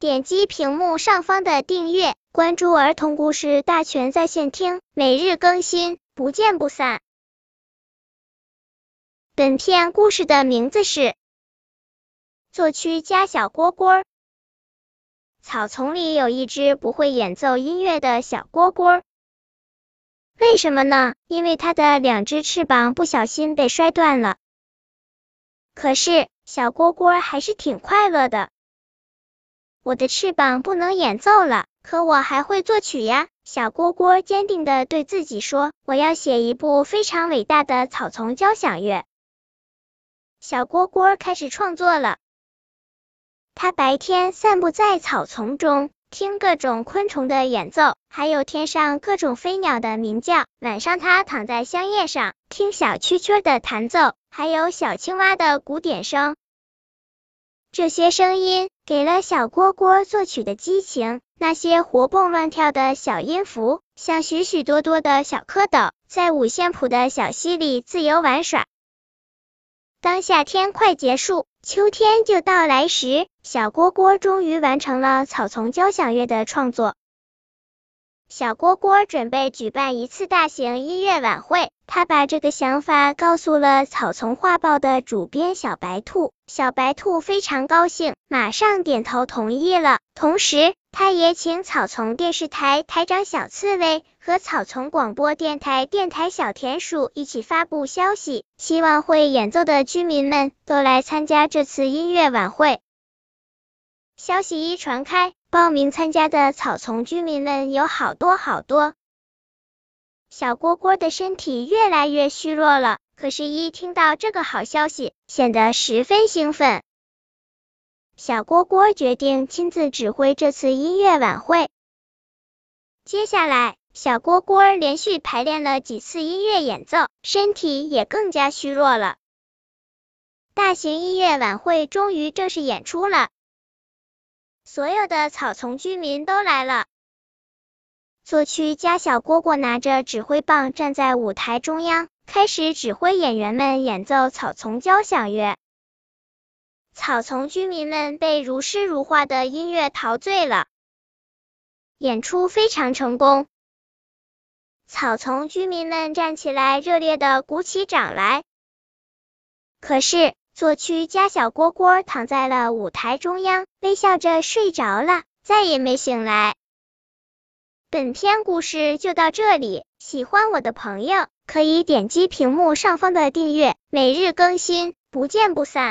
点击屏幕上方的订阅，关注儿童故事大全在线听，每日更新，不见不散。本片故事的名字是作曲家小蝈蝈。草丛里有一只不会演奏音乐的小蝈蝈，为什么呢？因为它的两只翅膀不小心被摔断了。可是小蝈蝈还是挺快乐的。我的翅膀不能演奏了，可我还会作曲呀！小蝈蝈坚定的对自己说：“我要写一部非常伟大的草丛交响乐。”小蝈蝈开始创作了。它白天散步在草丛中，听各种昆虫的演奏，还有天上各种飞鸟的鸣叫；晚上，它躺在香叶上，听小蛐蛐的弹奏。还有小青蛙的鼓点声，这些声音给了小蝈蝈作曲的激情。那些活蹦乱跳的小音符，像许许多多的小蝌蚪，在五线谱的小溪里自由玩耍。当夏天快结束，秋天就到来时，小蝈蝈终于完成了草丛交响乐的创作。小蝈蝈准备举办一次大型音乐晚会，他把这个想法告诉了《草丛画报》的主编小白兔。小白兔非常高兴，马上点头同意了。同时，他也请草丛电视台台长小刺猬和草丛广播电台电台小田鼠一起发布消息，希望会演奏的居民们都来参加这次音乐晚会。消息一传开。报名参加的草丛居民们有好多好多，小蝈蝈的身体越来越虚弱了。可是，一听到这个好消息，显得十分兴奋。小蝈蝈决定亲自指挥这次音乐晚会。接下来，小蝈蝈连续排练了几次音乐演奏，身体也更加虚弱了。大型音乐晚会终于正式演出了。所有的草丛居民都来了。作曲家小蝈蝈拿着指挥棒站在舞台中央，开始指挥演员们演奏草丛交响乐。草丛居民们被如诗如画的音乐陶醉了，演出非常成功。草丛居民们站起来，热烈的鼓起掌来。可是。作曲家小蝈蝈躺在了舞台中央，微笑着睡着了，再也没醒来。本篇故事就到这里，喜欢我的朋友可以点击屏幕上方的订阅，每日更新，不见不散。